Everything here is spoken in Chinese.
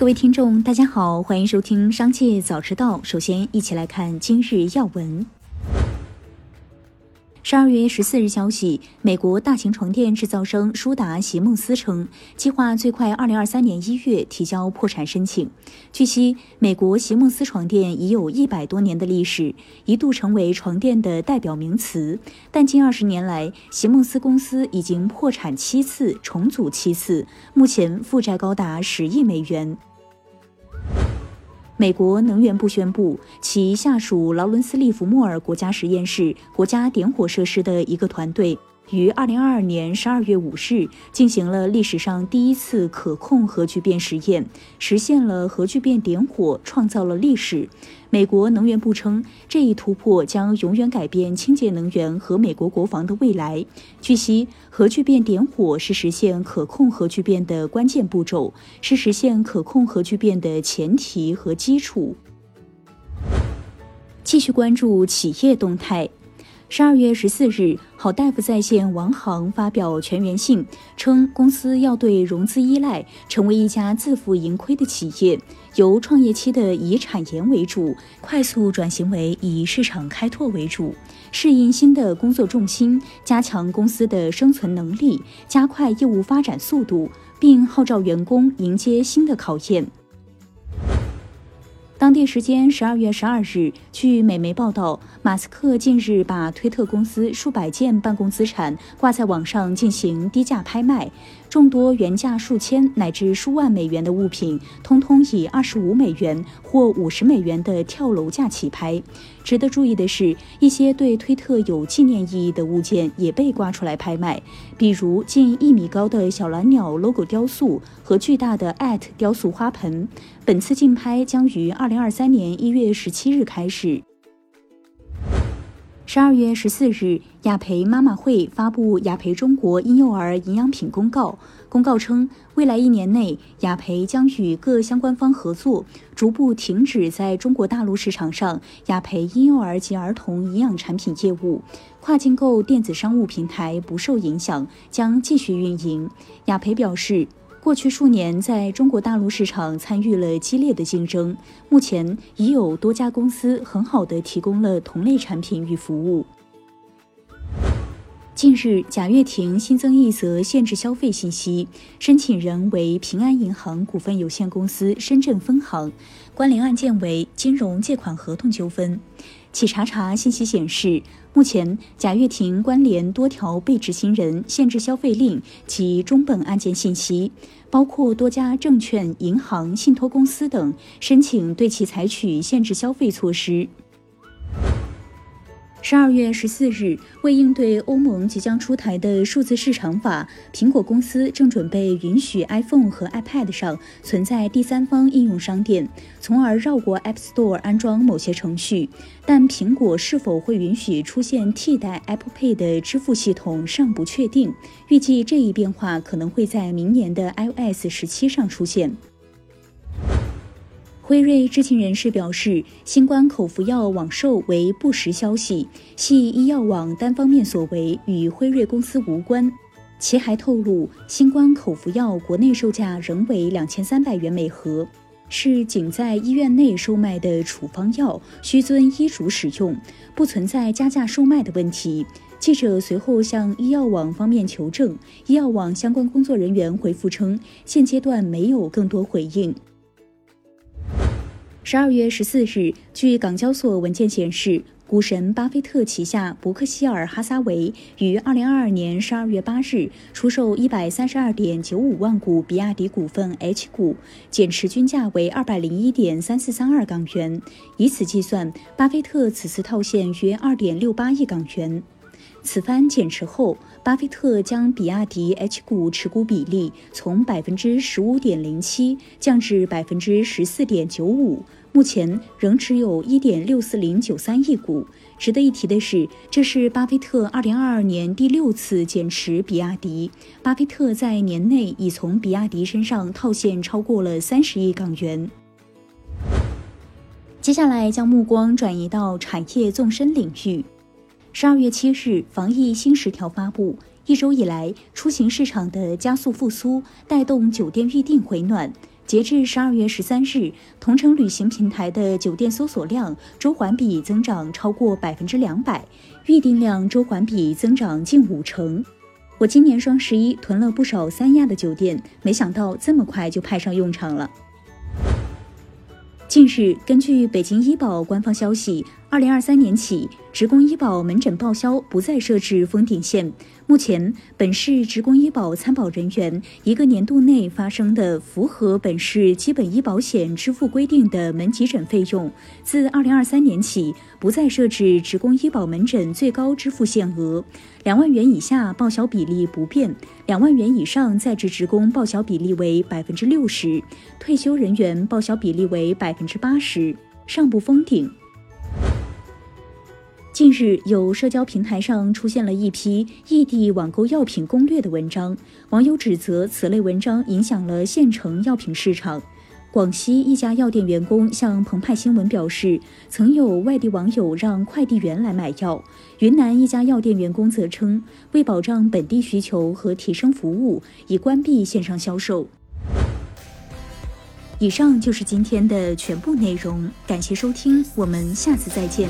各位听众，大家好，欢迎收听《商界早知道》。首先，一起来看今日要闻。十二月十四日消息，美国大型床垫制造商舒达席梦思称，计划最快二零二三年一月提交破产申请。据悉，美国席梦思床垫已有一百多年的历史，一度成为床垫的代表名词。但近二十年来，席梦思公司已经破产七次，重组七次，目前负债高达十亿美元。美国能源部宣布，其下属劳伦斯利弗莫尔国家实验室国家点火设施的一个团队。于二零二二年十二月五日进行了历史上第一次可控核聚变实验，实现了核聚变点火，创造了历史。美国能源部称，这一突破将永远改变清洁能源和美国国防的未来。据悉，核聚变点火是实现可控核聚变的关键步骤，是实现可控核聚变的前提和基础。继续关注企业动态。十二月十四日，好大夫在线王航发表全员信，称公司要对融资依赖，成为一家自负盈亏的企业，由创业期的以产研为主，快速转型为以市场开拓为主，适应新的工作重心，加强公司的生存能力，加快业务发展速度，并号召员工迎接新的考验。当地时间十二月十二日，据美媒报道，马斯克近日把推特公司数百件办公资产挂在网上进行低价拍卖。众多原价数千乃至数万美元的物品，通通以二十五美元或五十美元的跳楼价起拍。值得注意的是，一些对推特有纪念意义的物件也被刮出来拍卖，比如近一米高的小蓝鸟 logo 雕塑和巨大的 at 雕塑花盆。本次竞拍将于二零二三年一月十七日开始。十二月十四日，雅培妈妈会发布雅培中国婴幼儿营养品公告。公告称，未来一年内，雅培将与各相关方合作，逐步停止在中国大陆市场上雅培婴幼儿及儿童营养产品业务。跨境购电子商务平台不受影响，将继续运营。雅培表示。过去数年，在中国大陆市场参与了激烈的竞争，目前已有多家公司很好的提供了同类产品与服务。近日，贾跃亭新增一则限制消费信息，申请人为平安银行股份有限公司深圳分行，关联案件为金融借款合同纠纷。企查查信息显示，目前贾跃亭关联多条被执行人限制消费令及中本案件信息，包括多家证券、银行、信托公司等，申请对其采取限制消费措施。十二月十四日，为应对欧盟即将出台的数字市场法，苹果公司正准备允许 iPhone 和 iPad 上存在第三方应用商店，从而绕过 App Store 安装某些程序。但苹果是否会允许出现替代 Apple Pay 的支付系统尚不确定。预计这一变化可能会在明年的 iOS 十七上出现。辉瑞知情人士表示，新冠口服药网售为不实消息，系医药网单方面所为，与辉瑞公司无关。其还透露，新冠口服药国内售价仍为两千三百元每盒，是仅在医院内售卖的处方药，需遵医嘱使用，不存在加价售卖的问题。记者随后向医药网方面求证，医药网相关工作人员回复称，现阶段没有更多回应。十二月十四日，据港交所文件显示，股神巴菲特旗下伯克希尔哈撒韦于二零二二年十二月八日出售一百三十二点九五万股比亚迪股份 H 股，减持均价为二百零一点三四三二港元。以此计算，巴菲特此次套现约二点六八亿港元。此番减持后，巴菲特将比亚迪 H 股持股比例从百分之十五点零七降至百分之十四点九五，目前仍持有一点六四零九三亿股。值得一提的是，这是巴菲特二零二二年第六次减持比亚迪。巴菲特在年内已从比亚迪身上套现超过了三十亿港元。接下来将目光转移到产业纵深领域。十二月七日，防疫新十条发布。一周以来，出行市场的加速复苏，带动酒店预订回暖。截至十二月十三日，同城旅行平台的酒店搜索量周环比增长超过百分之两百，预订量周环比增长近五成。我今年双十一囤了不少三亚的酒店，没想到这么快就派上用场了。近日，根据北京医保官方消息，二零二三年起，职工医保门诊报销不再设置封顶线。目前，本市职工医保参保人员一个年度内发生的符合本市基本医保险支付规定的门急诊费用，自二零二三年起不再设置职工医保门诊最高支付限额，两万元以下报销比例不变，两万元以上在职职工报销比例为百分之六十，退休人员报销比例为百分之八十，上不封顶。近日，有社交平台上出现了一批异地网购药品攻略的文章，网友指责此类文章影响了县城药品市场。广西一家药店员工向澎湃新闻表示，曾有外地网友让快递员来买药。云南一家药店员工则称，为保障本地需求和提升服务，已关闭线上销售。以上就是今天的全部内容，感谢收听，我们下次再见。